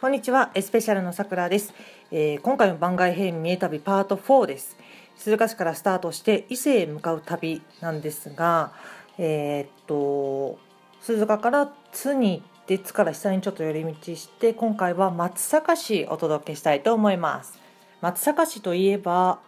こんにちは、エスペシャルのさくらです、えー、今回の番外編見え旅パート4です。鈴鹿市からスタートして伊勢へ向かう旅なんですが、えー、っと鈴鹿から津に行って津から下にちょっと寄り道して今回は松阪市お届けしたいと思います。松阪市といえば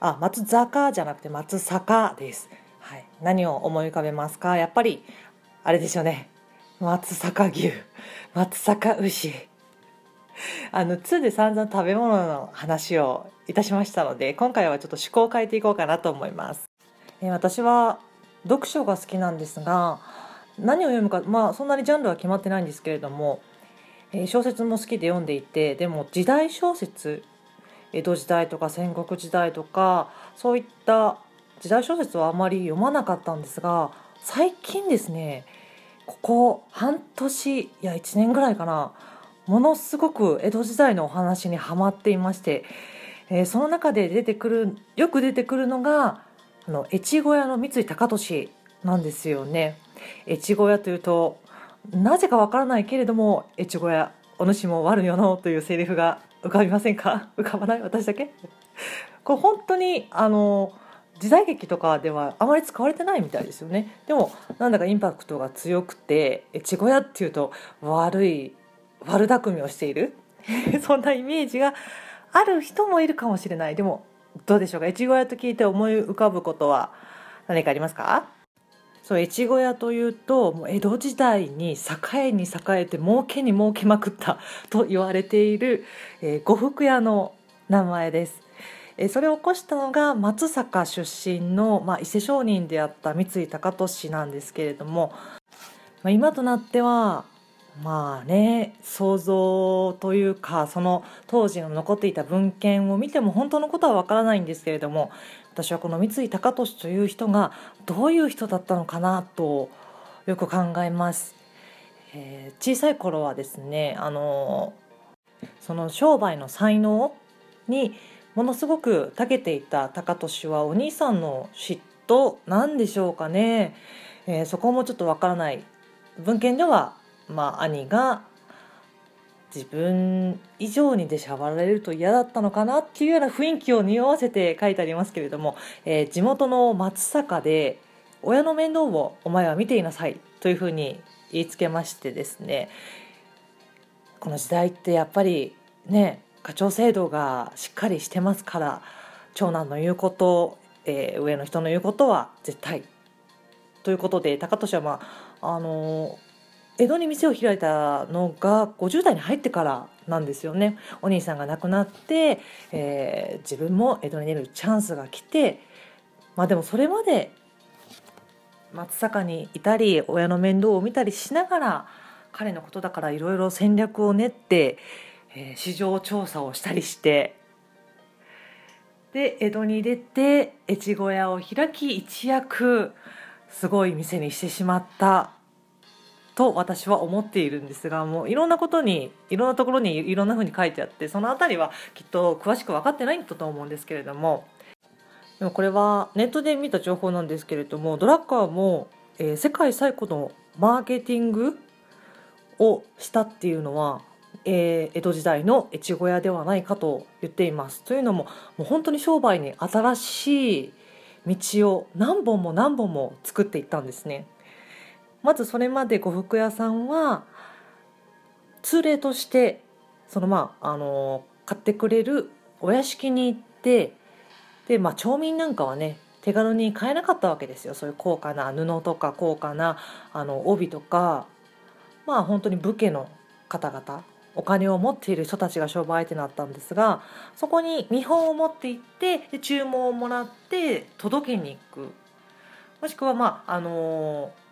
あ松坂じゃなくて松坂です。はい、何を思い浮かべますか？やっぱりあれですよね。松阪牛。松阪牛。あの2で散々食べ物の話をいたしましたので今回はちょっと趣向を変えていこうかなと思います、え私は読書が好きなんですが何を読むかまあそんなにジャンルは決まってないんですけれども、え小説も好きで読んでいてでも時代小説江戸時代とか戦国時代とかそういった時代小説はあまり読まなかったんですが最近ですねここ半年いや1年ぐらいかなものすごく江戸時代のお話にはまっていまして、えー、その中で出てくるよく出てくるのがあの越後屋の三井高利なんですよね。越後屋というとなぜかわからないけれども越後屋お主も悪よのというセリフが浮かびませんか？浮かばない？私だけ？これ本当にあの時代劇とかではあまり使われてないみたいですよね。でもなんだかインパクトが強くて越後屋っていうと悪い悪巧みをしている？そんなイメージがある人もいるかもしれない。でもどうでしょうか？越後屋と聞いて思い浮かぶことは何かありますか？そう越後屋というともう江戸時代に栄に栄えて儲けに儲けまくったと言われている、えー、呉服屋の名前です。えそれを起こしたのが松坂出身の、まあ、伊勢商人であった三井高利なんですけれども、まあ、今となってはまあね想像というかその当時の残っていた文献を見ても本当のことはわからないんですけれども私はこの三井高利という人がどういう人だったのかなとよく考えます。えー、小さい頃はですねあのその商売の才能にものすごく長けていた高利はお兄さんの嫉妬なんでしょうかね、えー、そこもちょっとわからない文献ではまあ、兄が自分以上にでしゃばられると嫌だったのかなっていうような雰囲気を匂わせて書いてありますけれども、えー、地元の松坂で親の面倒をお前は見ていなさいというふうに言いつけましてですねこの時代ってやっぱりね課長制度がしっかりしてますから長男の言うこと、えー、上の人の言うことは絶対。ということで高利はまああの江戸に店を開いたのが50代に入ってからなんですよね。お兄さんが亡くなって、えー、自分も江戸に出るチャンスが来てまあでもそれまで松坂にいたり親の面倒を見たりしながら彼のことだからいろいろ戦略を練って、えー、市場調査をしたりしてで江戸に出て越後屋を開き一躍すごい店にしてしまった。と私は思っているんですがもういろんなことにいろんなところにいろんな風に書いてあってその辺りはきっと詳しく分かってないんだと思うんですけれどもでもこれはネットで見た情報なんですけれどもドラッカーも、えー、世界最古のマーケティングをしたっていうのは、えー、江戸時代の越後屋ではないかと言っています。というのももう本当に商売に新しい道を何本も何本も作っていったんですね。まずそれまで呉服屋さんは通例としてそのまああの買ってくれるお屋敷に行ってでまあ町民なんかはね手軽に買えなかったわけですよ。そういう高価な布とか高価なあの帯とか。まあ本当に武家の方々お金を持っている人たちが商売相手になったんですがそこに見本を持って行ってで注文をもらって届けに行く。もしくはまああのー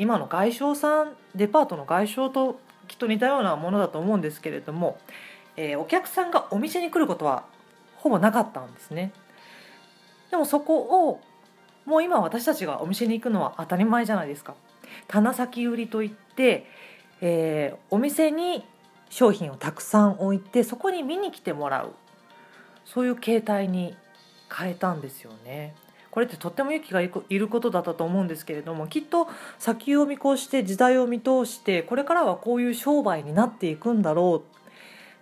今の外商さんデパートの外商ときっと似たようなものだと思うんですけれども、えー、お客さんがお店に来ることはほぼなかったんですね。でもそこをもう今私たちがお店に行くのは当たり前じゃないですか。棚先売りといって、えー、お店に商品をたくさん置いてそこに見に来てもらうそういう形態に変えたんですよね。これってとっても勇気がいることだったと思うんですけれどもきっと先を見越して時代を見通してこれからはこういう商売になっていくんだろ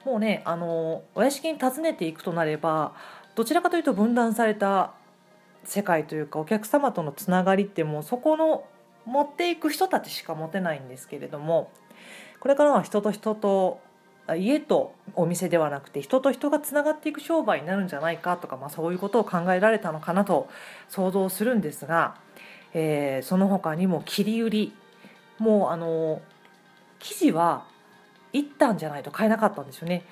う。もうねあのお屋敷に訪ねていくとなればどちらかというと分断された世界というかお客様とのつながりってもうそこの持っていく人たちしか持てないんですけれどもこれからは人と人と家とお店ではなくて人と人がつながっていく商売になるんじゃないかとか、まあ、そういうことを考えられたのかなと想像するんですが、えー、その他にも切り売りもうあの生地は一旦じゃないと買えなかったんですよね。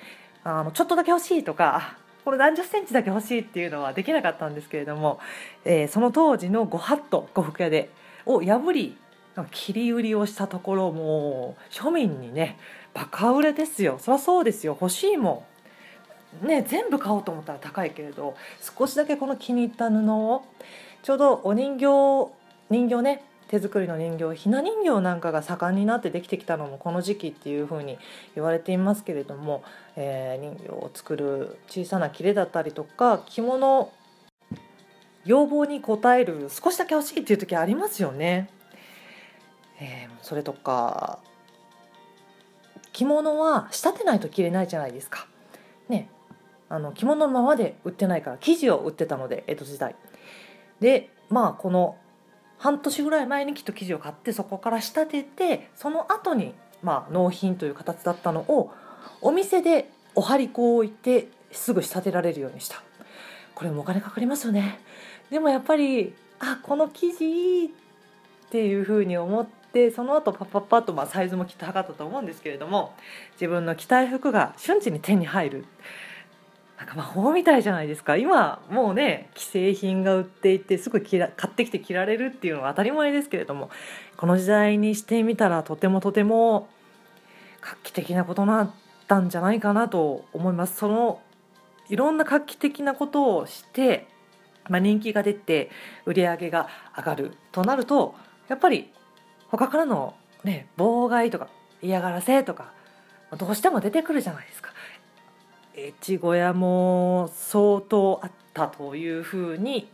あのちょっとだけ欲しいとかこれ何十センチだけ欲しいっていうのはできなかったんですけれども、えー、その当時のご法度呉服屋でを破り切り売りをしたところもう庶民にねバカ売れですよ。そりゃそうですよ。欲しいもん。ね全部買おうと思ったら高いけれど少しだけこの気に入った布をちょうどお人形人形ね手作りの人形ひな人形なんかが盛んになってできてきたのもこの時期っていうふうに言われていますけれども、えー、人形を作る小さな切れだったりとか着物要望に応える少しだけ欲しいっていう時ありますよね。えー、それとか着物は仕立てないと着れないじゃないですか。ね、あの着物のままで売ってないから生地を売ってたので江戸時代。でまあこの半年ぐらい前にきっと生地を買ってそこから仕立ててその後にまあ納品という形だったのをお店でお針子を置いてすぐ仕立てられるようにしたこれもお金かかりますよねでもやっぱりあこの生地いいっていうふうに思っでその後パッパッパッとまあサイズもきっと測ったと思うんですけれども自分の着たい服が瞬時に手に入るなんか魔法みたいじゃないですか今もうね既製品が売っていてすぐ買ってきて着られるっていうのは当たり前ですけれどもこの時代にしてみたらとてもとても画期的なことだったんじゃないかなと思います。そのいろんな画期的なことをして、まあ、人気が出て売り上げが上がるとなるとやっぱり他からの、ね、妨害とか嫌がらせとかどうしても出てくるじゃないですか。越後屋も相当あったというふうに、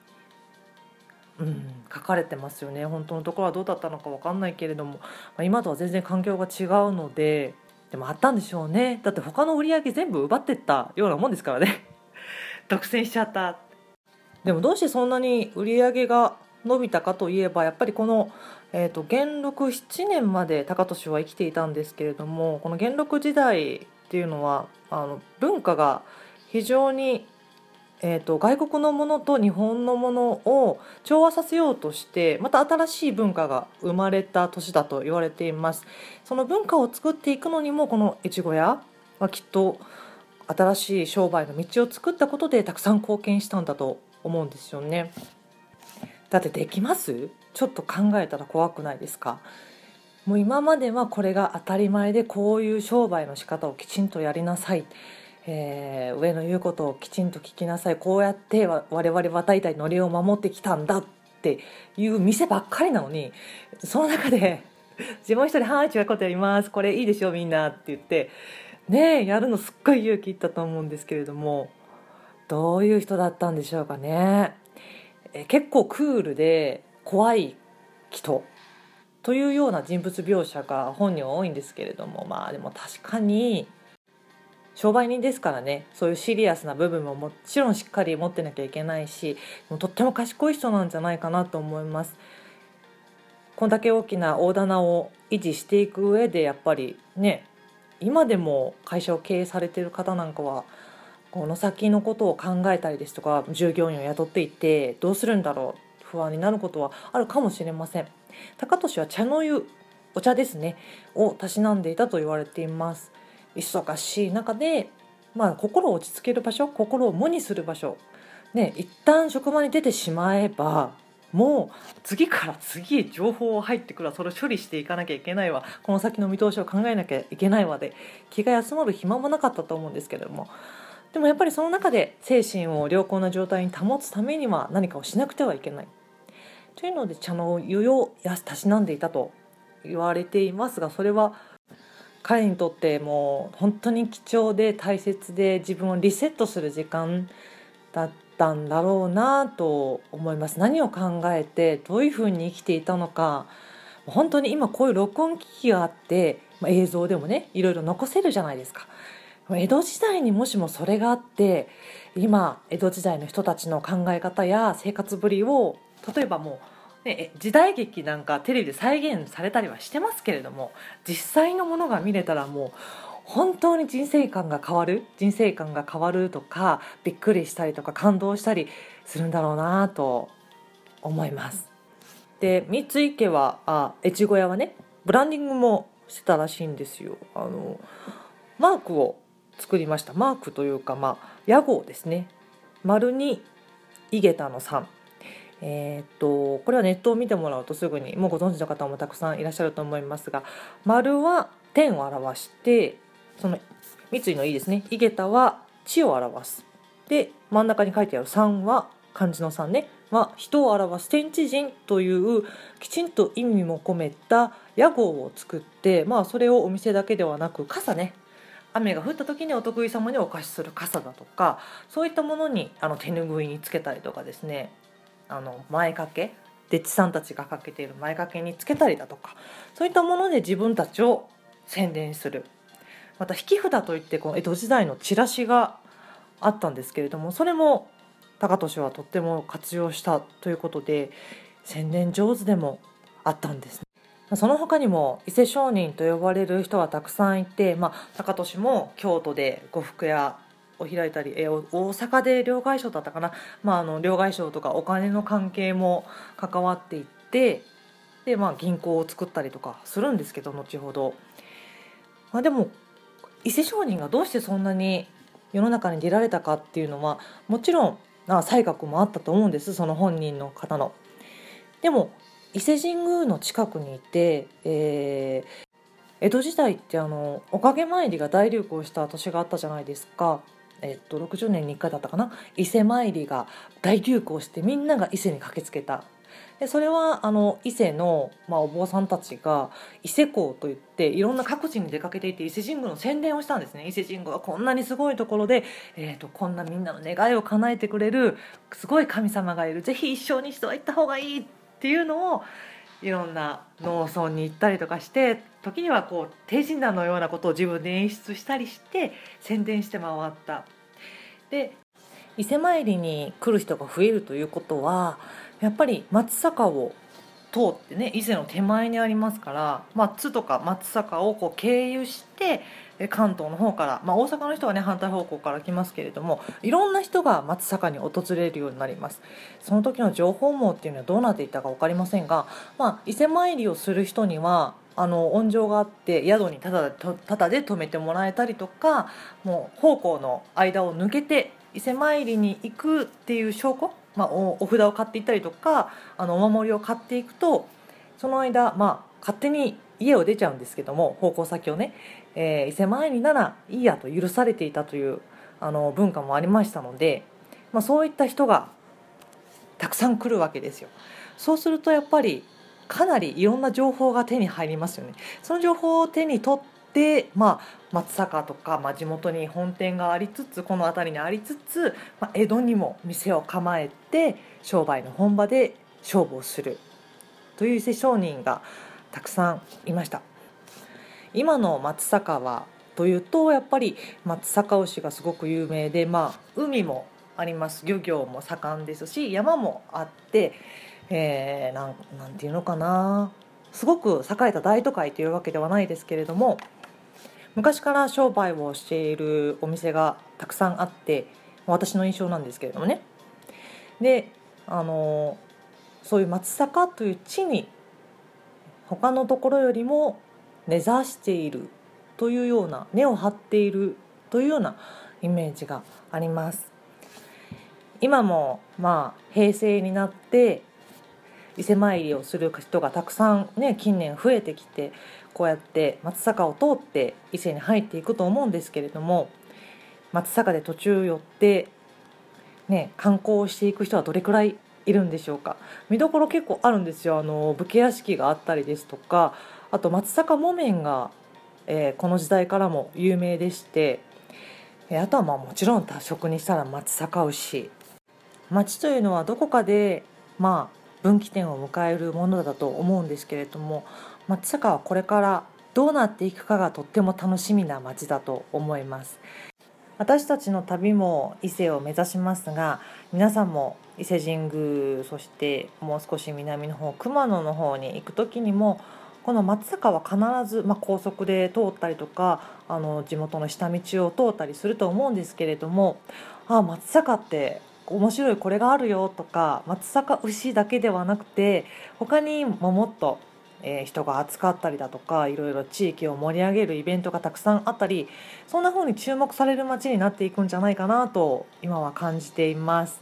うん、書かれてますよね。本当のところはどうだったのか分かんないけれども、まあ、今とは全然環境が違うのででもあったんでしょうね。だって他の売り上げ全部奪ってったようなもんですからね。独占しちゃった。でもどうしてそんなに売り上げが伸びたかといえばやっぱりこのえーと、元禄7年まで高利は生きていたんですけれどもこの元禄時代っていうのはあの文化が非常に、えーと、外国のものと日本のものを調和させようとしてまた新しい文化が生まれた年だと言われていますその文化を作っていくのにもこの越後屋はきっと新しい商売の道を作ったことでたくさん貢献したんだと思うんですよね。だってできます？ちょっと考えたら怖くないですか？もう今まではこれが当たり前でこういう商売の仕方をきちんとやりなさい、えー、上の言うことをきちんと聞きなさい。こうやって我々は大体のりを守ってきたんだっていう店ばっかりなのにその中で 自分一人「はい違うことやります。これいいでしょみんな」って言ってねやるのすっごい勇気いったと思うんですけれどもどういう人だったんでしょうかね。え結構クールで怖い人。というような人物描写が本には多いんですけれどもまあでも確かに商売人ですからね。そういうシリアスな部分ももちろんしっかり持ってなきゃいけないしとっても賢い人なんじゃないかなと思います。こんだけ大きな大棚を維持していく上でやっぱりね今でも会社を経営されてる方なんかはこの先のことを考えたりですとか従業員を雇っていてどうするんだろう。不安になることはあるかもしれません。高俊は茶の湯お茶ですねをたしなんでいたと言われています。忙しい中でまあ心を落ち着ける場所心を無にする場所ね一旦職場に出てしまえばもう次から次へ情報が入ってくるわ。それを処理していかなきゃいけないわ。この先の見通しを考えなきゃいけないわで気が休まる暇もなかったと思うんですけれども。でもやっぱりその中で精神を良好な状態に保つためには何かをしなくてはいけない。というので茶の湯をたしなんでいたと言われていますがそれは彼にとってもう本当に貴重で大切で自分をリセットする時間だったんだろうなと思います何を考えてどういうふうに生きていたのか本当に今こういう録音機器があってまあ、映像でもねいろいろ残せるじゃないですか。江戸時代にもしもそれがあって今江戸時代の人たちの考え方や生活ぶりを例えばもう、ね、時代劇なんかテレビで再現されたりはしてますけれども実際のものが見れたらもう本当に人生観が変わる人生観が変わるとかびっくりしたりとか感動したりするんだろうなと思います。で三井家はあ越後屋はねブランディングもしてたらしいんですよ。あのマークを作りました。マークというかまあ屋号ですね。丸に井桁の3え、っとこれはネットを見てもらうとすぐにもうご存知の方もたくさんいらっしゃると思いますが丸は天を表してその三井の「い」ですね。井桁は地を表す。で真ん中に書いてある「3」は漢字の3ね。は人を表す。天地人というきちんと意味も込めた屋号を作って、まあ、それをお店だけではなく傘ね。雨が降った時にお得意様にお貸しする傘だとかそういったものにあの手ぬぐいにつけたりとかですねあの前掛けデッチさんたちがかけている前掛けにつけたりだとかそういったもので自分たちを宣伝する。また引き札といってこの江戸時代のチラシがあったんですけれどもそれも高俊はとっても活用したということで宣伝上手でもあったんですその他にも伊勢商人と呼ばれる人はたくさんいて、まあ、高俊も京都で呉服屋を開いたり、え大阪で両替商だったかな、まあ、あの両替商とかお金の関係も関わっていってで、まあ、銀行を作ったりとかするんですけど後ほど、まあ、でも伊勢商人がどうしてそんなに世の中に出られたかっていうのはもちろん才覚もあったと思うんですその本人の方の。でも伊勢神宮の近くにいて、えー、江戸時代ってあのおかげ参りが大流行した年があったじゃないですか。えっと、60年に1回だったかな。伊勢参りが大流行してみんなが伊勢に駆けつけた。でそれはあの伊勢の、まあ、お坊さんたちが伊勢港といっていろんな各地に出かけていて伊勢神宮の宣伝をしたんですね。伊勢神宮はこんなにすごいところで、えーと、こんなみんなの願いを叶えてくれるすごい神様がいる。ぜひ一生にしては行った方がいいってていうのをいろんな農村に行ったりとかして時にはこう手品のようなことを自分で演出したりして宣伝して回った。で伊勢参りに来る人が増えるということはやっぱり松阪を通ってね伊勢の手前にありますから松とか松坂をこう経由して関東の方から、まあ、大阪の人はね反対方向から来ますけれどもいろんな人が松坂に訪れるようになります。その時の情報網っていうのはどうなっていたか分かりませんが、まあ、伊勢参りをする人にはあの温情があって宿にただただで泊めてもらえたりとかもう奉公の間を抜けて伊勢参りに行くっていう証拠まあ、お札を買っていったりとかあのお守りを買っていくとその間、まあ、勝手に家を出ちゃうんですけども奉公先をね、えー、伊勢参りならいいやと許されていたというあの文化もありましたので、まあ、そういった人がたくさん来るわけですよ。そうするとやっぱりかなりいろんな情報が手に入りますよね。その情報を手に取っで、まあ、松坂とか、まあ、地元に本店がありつつこの辺りにありつつ、まあ、江戸にも店を構えて商売の本場で勝負をする。という伊勢商人がたくさんいました。今の松坂はというとやっぱり松阪牛がすごく有名で、まあ、海もあります。漁業も盛んですし山もあって、えー、なんなんていうのかな。すごく栄えた大都会というわけではないですけれども昔から商売をしているお店がたくさんあって私の印象なんですけれどもね。であのそういう松阪という地に他のところよりも根ざしているというような根を張っているというようなイメージがあります。今もまあ平成になって伊勢参りをする人がたくさんね近年増えてきてこうやって松坂を通って伊勢に入っていくと思うんですけれども松坂で途中寄って、ね、観光していく人はどれくらいいるんでしょうか。見どころ結構あるんですよ。あの武家屋敷があったりですとかあと松坂木綿が、えー、この時代からも有名でしてあとはまあもちろん食にしたら松阪牛。街というのはどこかでまあ分岐点を迎えるものだと思うんですけれども松坂はこれからどうなっていくかがとっても楽しみな街だと思います。私たちの旅も伊勢を目指しますが皆さんも伊勢神宮そしてもう少し南の方熊野の方に行く時にもこの松坂は必ず、まあ、高速で通ったりとかあの地元の下道を通ったりすると思うんですけれどもああ松坂って面白いこれがあるよとか松阪牛だけではなくて他にももっと、え、人が扱ったりだとかいろいろ地域を盛り上げるイベントがたくさんあったりそんな風に注目される街になっていくんじゃないかなと今は感じています。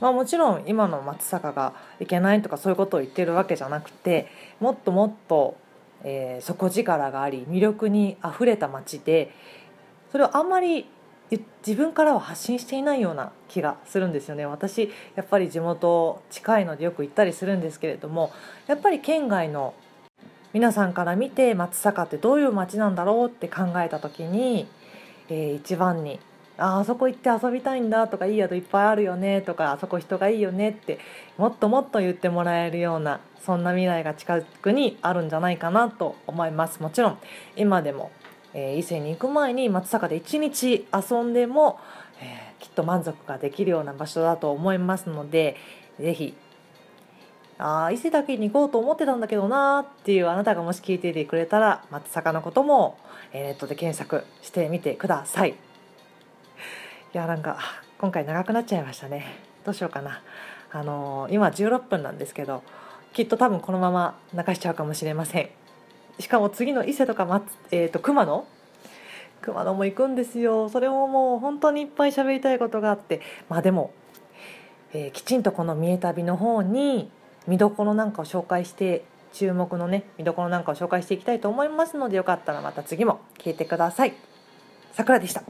まあ、もちろん今の松坂がいけないとかそういうことを言ってるわけじゃなくてもっともっと、えー、底力があり魅力にあふれた街でそれをあんまり自分からは発信していないような気がするんですよね。私やっぱり地元近いのでよく行ったりするんですけれどもやっぱり県外の皆さんから見て松阪ってどういう街なんだろうって考えた時に、えー、一番にああそこ行って遊びたいんだとかいい宿いっぱいあるよねとかあそこ人がいいよねってもっともっと言ってもらえるようなそんな未来が近くにあるんじゃないかなと思います。もちろん今でもえー、伊勢に行く前に松坂で一日遊んでも、えー、きっと満足ができるような場所だと思いますので是非あ伊勢だけに行こうと思ってたんだけどなっていうあなたがもし聞いていてくれたら松坂のことも、えネットで検索してみてください。いやなんか今回長くなっちゃいましたね。どうしようかな。あのー、今16分なんですけどきっと多分このまま流しちゃうかもしれません。しかも次の伊勢とか松、えーと、熊野？熊野も行くんですよ。それももう本当にいっぱい喋りたいことがあって。まあでも、えー、きちんとこの「三重旅」の方に見どころなんかを紹介して注目のね見どころなんかを紹介していきたいと思いますのでよかったらまた次も聞いてください。さくらでした。